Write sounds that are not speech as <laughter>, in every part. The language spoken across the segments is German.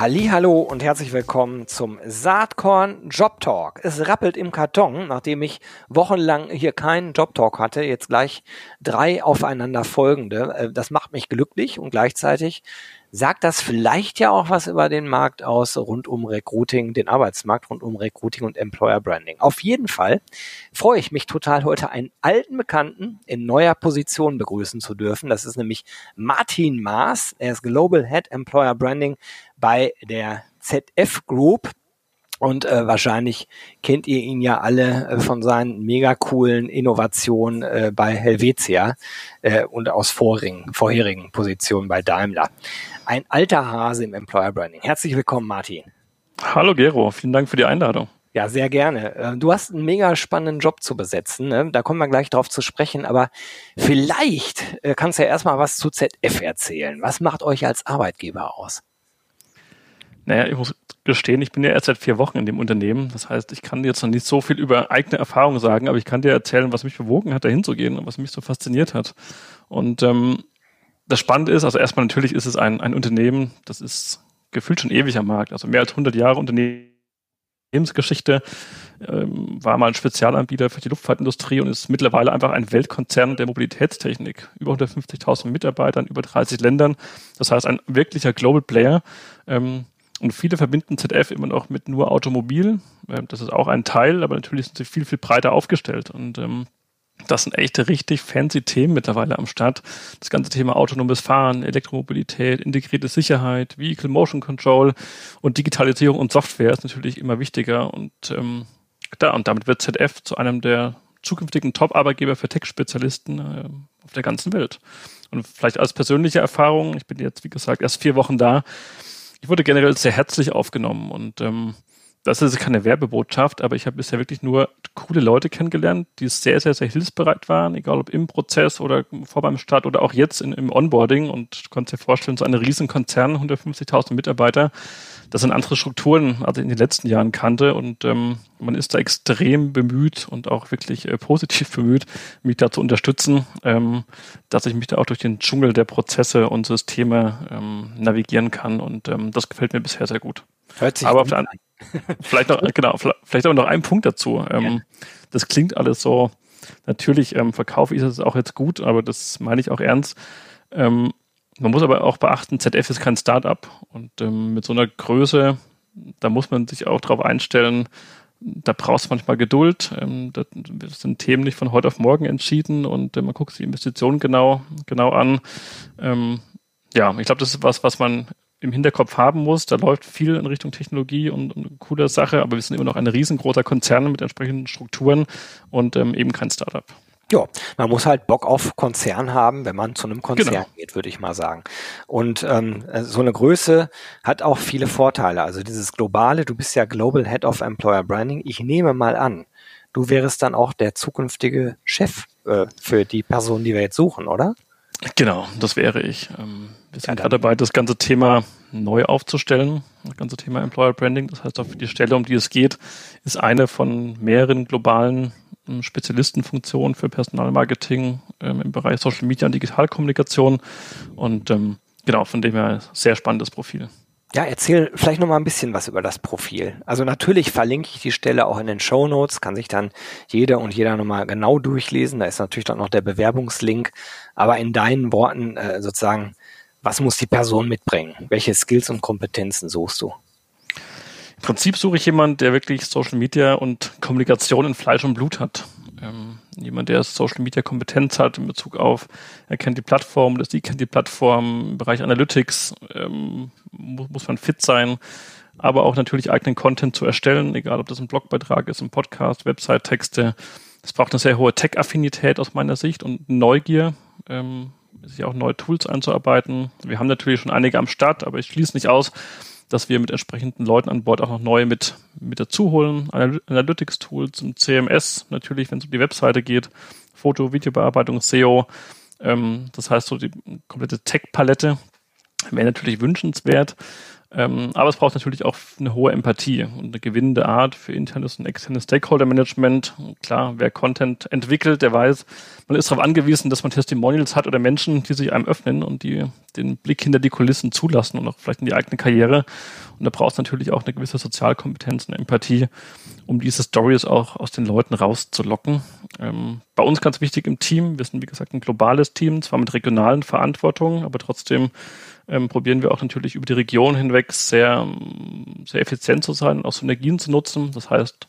Hallo und herzlich willkommen zum Saatkorn Job Talk. Es rappelt im Karton, nachdem ich wochenlang hier keinen Job Talk hatte, jetzt gleich drei aufeinander folgende. Äh, das macht mich glücklich und gleichzeitig sagt das vielleicht ja auch was über den Markt aus rund um Recruiting, den Arbeitsmarkt rund um Recruiting und Employer Branding. Auf jeden Fall freue ich mich total heute einen alten Bekannten in neuer Position begrüßen zu dürfen. Das ist nämlich Martin Maas. Er ist Global Head Employer Branding bei der ZF Group. Und äh, wahrscheinlich kennt ihr ihn ja alle äh, von seinen mega coolen Innovationen äh, bei Helvetia äh, und aus vorherigen, vorherigen Positionen bei Daimler. Ein alter Hase im Employer Branding. Herzlich willkommen, Martin. Hallo Gero, vielen Dank für die Einladung. Ja, sehr gerne. Äh, du hast einen mega spannenden Job zu besetzen. Ne? Da kommen wir gleich drauf zu sprechen. Aber vielleicht äh, kannst du ja erstmal was zu ZF erzählen. Was macht euch als Arbeitgeber aus? Naja, ich muss gestehen, ich bin ja erst seit vier Wochen in dem Unternehmen. Das heißt, ich kann jetzt noch nicht so viel über eigene Erfahrungen sagen, aber ich kann dir erzählen, was mich bewogen hat, da hinzugehen und was mich so fasziniert hat. Und ähm, das Spannende ist, also erstmal natürlich ist es ein, ein Unternehmen, das ist gefühlt schon ewig am Markt, also mehr als 100 Jahre Unternehmensgeschichte, ähm, war mal ein Spezialanbieter für die Luftfahrtindustrie und ist mittlerweile einfach ein Weltkonzern der Mobilitätstechnik. Über 150.000 Mitarbeitern, über 30 Ländern. Das heißt, ein wirklicher Global Player. Ähm, und viele verbinden ZF immer noch mit nur Automobil. Ähm, das ist auch ein Teil, aber natürlich sind sie viel, viel breiter aufgestellt. Und ähm, das sind echt richtig fancy Themen mittlerweile am Start. Das ganze Thema autonomes Fahren, Elektromobilität, integrierte Sicherheit, Vehicle Motion Control und Digitalisierung und Software ist natürlich immer wichtiger. Und ähm, da, und damit wird ZF zu einem der zukünftigen Top-Arbeitgeber für Tech-Spezialisten äh, auf der ganzen Welt. Und vielleicht als persönliche Erfahrung, ich bin jetzt, wie gesagt, erst vier Wochen da, ich wurde generell sehr herzlich aufgenommen und ähm, das ist keine Werbebotschaft, aber ich habe bisher wirklich nur coole Leute kennengelernt, die sehr, sehr, sehr hilfsbereit waren, egal ob im Prozess oder vor beim Start oder auch jetzt in, im Onboarding. Und du kannst dir vorstellen, so eine riesen Konzern, 150.000 Mitarbeiter, das sind andere Strukturen, als ich in den letzten Jahren kannte. Und ähm, man ist da extrem bemüht und auch wirklich äh, positiv <laughs> bemüht, mich da zu unterstützen, ähm, dass ich mich da auch durch den Dschungel der Prozesse und Systeme ähm, navigieren kann. Und ähm, das gefällt mir bisher sehr gut. Hört sich Aber auf der, an <laughs> vielleicht noch, genau, vielleicht aber noch ein Punkt dazu. Ähm, ja. Das klingt alles so, natürlich ähm, verkaufe ich es auch jetzt gut, aber das meine ich auch ernst. Ähm, man muss aber auch beachten, ZF ist kein Startup und ähm, mit so einer Größe, da muss man sich auch darauf einstellen, da brauchst du manchmal Geduld. Ähm, das sind Themen nicht von heute auf morgen entschieden und äh, man guckt sich die Investitionen genau, genau an. Ähm, ja, ich glaube, das ist was, was man im Hinterkopf haben muss. Da läuft viel in Richtung Technologie und, und coole Sache, aber wir sind immer noch ein riesengroßer Konzern mit entsprechenden Strukturen und ähm, eben kein Startup. Ja, man muss halt Bock auf Konzern haben, wenn man zu einem Konzern genau. geht, würde ich mal sagen. Und ähm, so eine Größe hat auch viele Vorteile. Also dieses globale, du bist ja Global Head of Employer Branding. Ich nehme mal an, du wärst dann auch der zukünftige Chef äh, für die Person, die wir jetzt suchen, oder? Genau, das wäre ich. Ähm, wir sind ja, gerade dabei, das ganze Thema neu aufzustellen, das ganze Thema Employer Branding. Das heißt, auch für die Stelle, um die es geht, ist eine von mehreren globalen ähm, Spezialistenfunktionen für Personalmarketing ähm, im Bereich Social Media und Digitalkommunikation. Und ähm, genau, von dem her sehr spannendes Profil. Ja, erzähl vielleicht noch mal ein bisschen was über das Profil. Also natürlich verlinke ich die Stelle auch in den Show Notes, kann sich dann jeder und jeder nochmal genau durchlesen. Da ist natürlich dann noch der Bewerbungslink. Aber in deinen Worten äh, sozusagen, was muss die Person mitbringen? Welche Skills und Kompetenzen suchst du? Im Prinzip suche ich jemanden, der wirklich Social Media und Kommunikation in Fleisch und Blut hat. Ähm, jemand, der Social Media Kompetenz hat in Bezug auf, er kennt die Plattform, dass die kennt die Plattform, im Bereich Analytics ähm, muss, muss man fit sein, aber auch natürlich eigenen Content zu erstellen, egal ob das ein Blogbeitrag ist, ein Podcast, Website-Texte. Es braucht eine sehr hohe Tech-Affinität aus meiner Sicht und Neugier, ähm, sich auch neue Tools einzuarbeiten. Wir haben natürlich schon einige am Start, aber ich schließe nicht aus, dass wir mit entsprechenden Leuten an Bord auch noch neue mit, mit dazu holen. Analytics-Tools und CMS, natürlich, wenn es um die Webseite geht. Foto, Videobearbeitung, SEO. Ähm, das heißt, so die komplette Tech-Palette wäre natürlich wünschenswert. Ähm, aber es braucht natürlich auch eine hohe Empathie und eine gewinnende Art für internes und externes Stakeholder-Management. Klar, wer Content entwickelt, der weiß, man ist darauf angewiesen, dass man Testimonials hat oder Menschen, die sich einem öffnen und die den Blick hinter die Kulissen zulassen und auch vielleicht in die eigene Karriere. Und da braucht es natürlich auch eine gewisse Sozialkompetenz, eine Empathie, um diese Stories auch aus den Leuten rauszulocken. Ähm, bei uns ganz wichtig im Team, wir sind wie gesagt ein globales Team, zwar mit regionalen Verantwortungen, aber trotzdem ähm, probieren wir auch natürlich über die Region hinweg sehr, sehr effizient zu sein und auch Synergien zu nutzen. Das heißt,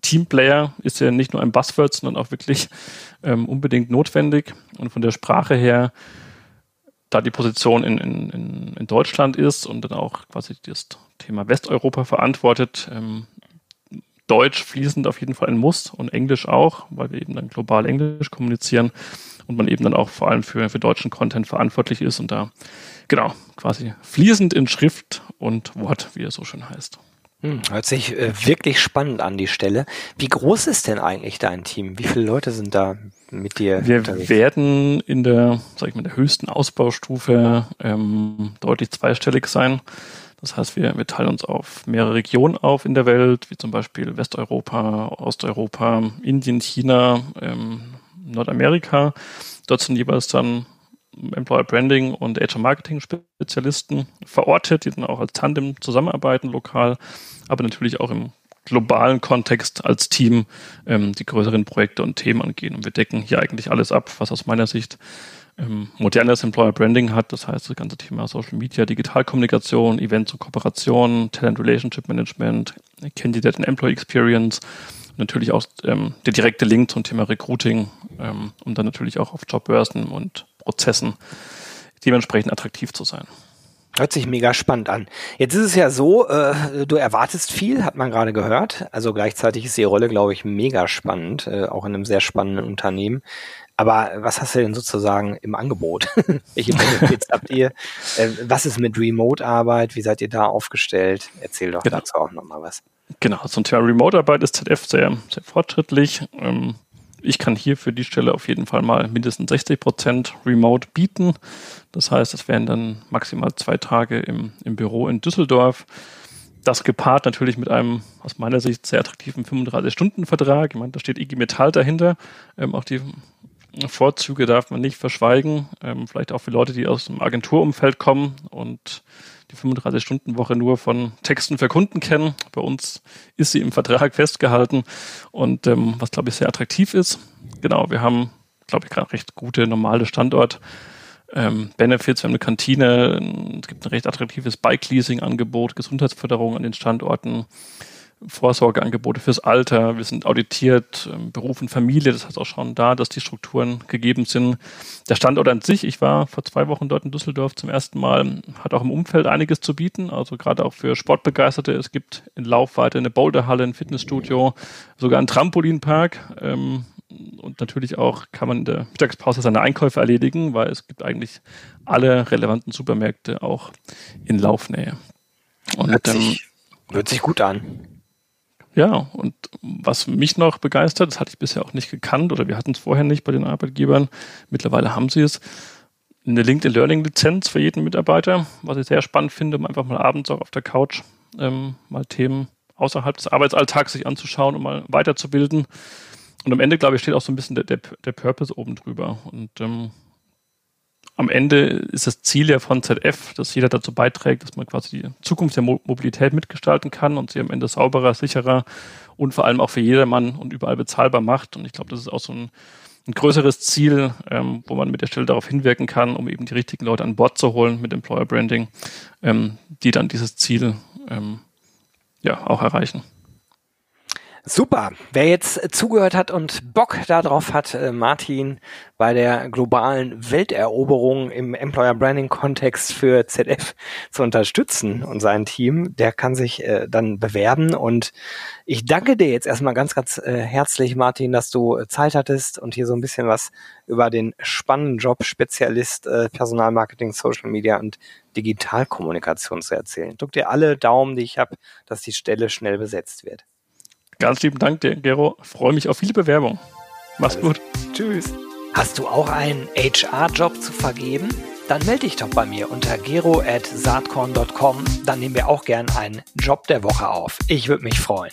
Teamplayer ist ja nicht nur ein Buzzword, sondern auch wirklich ähm, unbedingt notwendig. Und von der Sprache her, da die Position in, in, in Deutschland ist und dann auch quasi das Thema Westeuropa verantwortet, ähm, Deutsch fließend auf jeden Fall ein Muss und Englisch auch, weil wir eben dann global Englisch kommunizieren und man eben dann auch vor allem für, für deutschen Content verantwortlich ist und da genau quasi fließend in Schrift und Wort, wie er so schön heißt. Hm, hört sich äh, wirklich spannend an die Stelle. Wie groß ist denn eigentlich dein Team? Wie viele Leute sind da mit dir? Wir unterwegs? werden in der, sag ich mal, der höchsten Ausbaustufe ähm, deutlich zweistellig sein. Das heißt, wir, wir teilen uns auf mehrere Regionen auf in der Welt, wie zum Beispiel Westeuropa, Osteuropa, Indien, China, ähm, Nordamerika. Dort sind jeweils dann Employer Branding und HR Marketing Spezialisten verortet, die dann auch als Tandem zusammenarbeiten lokal, aber natürlich auch im globalen Kontext als Team ähm, die größeren Projekte und Themen angehen. Und wir decken hier eigentlich alles ab, was aus meiner Sicht ähm, modernes Employer Branding hat. Das heißt, das ganze Thema Social Media, Digitalkommunikation, Events und Kooperationen, Talent Relationship Management, Candidate and Employee Experience, natürlich auch ähm, der direkte Link zum Thema Recruiting ähm, um dann natürlich auch auf Jobbörsen und Prozessen dementsprechend attraktiv zu sein. Hört sich mega spannend an. Jetzt ist es ja so, äh, du erwartest viel, hat man gerade gehört. Also gleichzeitig ist die Rolle, glaube ich, mega spannend, äh, auch in einem sehr spannenden Unternehmen. Aber was hast du denn sozusagen im Angebot? <laughs> Welche Benefits <laughs> habt ihr? Äh, was ist mit Remote-Arbeit? Wie seid ihr da aufgestellt? Erzähl doch genau. dazu auch nochmal was. Genau, zum Thema Remote-Arbeit ist ZF sehr, sehr fortschrittlich. Ähm, ich kann hier für die Stelle auf jeden Fall mal mindestens 60 Prozent Remote bieten. Das heißt, es wären dann maximal zwei Tage im, im Büro in Düsseldorf. Das gepaart natürlich mit einem aus meiner Sicht sehr attraktiven 35-Stunden-Vertrag. Ich meine, da steht IG Metall dahinter. Ähm, auch die Vorzüge darf man nicht verschweigen. Ähm, vielleicht auch für Leute, die aus dem Agenturumfeld kommen und die 35-Stunden-Woche nur von Texten für Kunden kennen. Bei uns ist sie im Vertrag festgehalten und ähm, was, glaube ich, sehr attraktiv ist. Genau, wir haben, glaube ich, gerade recht gute normale Standort. Ähm, Benefits, wir haben eine Kantine, es gibt ein recht attraktives Bike-Leasing-Angebot, Gesundheitsförderung an den Standorten. Vorsorgeangebote fürs Alter, wir sind auditiert, ähm, Beruf und Familie, das heißt auch schon da, dass die Strukturen gegeben sind. Der Standort an sich, ich war vor zwei Wochen dort in Düsseldorf zum ersten Mal, hat auch im Umfeld einiges zu bieten, also gerade auch für Sportbegeisterte. Es gibt in Laufweite eine Boulderhalle, ein Fitnessstudio, sogar einen Trampolinpark. Ähm, und natürlich auch kann man in der Mittagspause seine Einkäufe erledigen, weil es gibt eigentlich alle relevanten Supermärkte auch in Laufnähe. Und, hört, sich, ähm, hört sich gut an. Ja, und was mich noch begeistert, das hatte ich bisher auch nicht gekannt oder wir hatten es vorher nicht bei den Arbeitgebern, mittlerweile haben sie es, eine LinkedIn Learning Lizenz für jeden Mitarbeiter, was ich sehr spannend finde, um einfach mal abends auch auf der Couch ähm, mal Themen außerhalb des Arbeitsalltags sich anzuschauen und mal weiterzubilden. Und am Ende, glaube ich, steht auch so ein bisschen der, der, der Purpose oben drüber. Und ähm, am Ende ist das Ziel ja von ZF, dass jeder dazu beiträgt, dass man quasi die Zukunft der Mobilität mitgestalten kann und sie am Ende sauberer, sicherer und vor allem auch für jedermann und überall bezahlbar macht. Und ich glaube, das ist auch so ein, ein größeres Ziel, ähm, wo man mit der Stelle darauf hinwirken kann, um eben die richtigen Leute an Bord zu holen mit Employer Branding, ähm, die dann dieses Ziel ähm, ja auch erreichen. Super. Wer jetzt zugehört hat und Bock darauf hat, äh, Martin bei der globalen Welteroberung im Employer Branding Kontext für ZF zu unterstützen und sein Team, der kann sich äh, dann bewerben. Und ich danke dir jetzt erstmal ganz, ganz äh, herzlich, Martin, dass du Zeit hattest und hier so ein bisschen was über den spannenden Job Spezialist äh, Personalmarketing, Social Media und Digitalkommunikation zu erzählen. Drück dir alle Daumen, die ich habe, dass die Stelle schnell besetzt wird. Ganz lieben Dank, Gero. Ich freue mich auf viele Bewerbungen. Mach's Alles. gut. Tschüss. Hast du auch einen HR-Job zu vergeben? Dann melde dich doch bei mir unter gero.saatkorn.com. Dann nehmen wir auch gern einen Job der Woche auf. Ich würde mich freuen.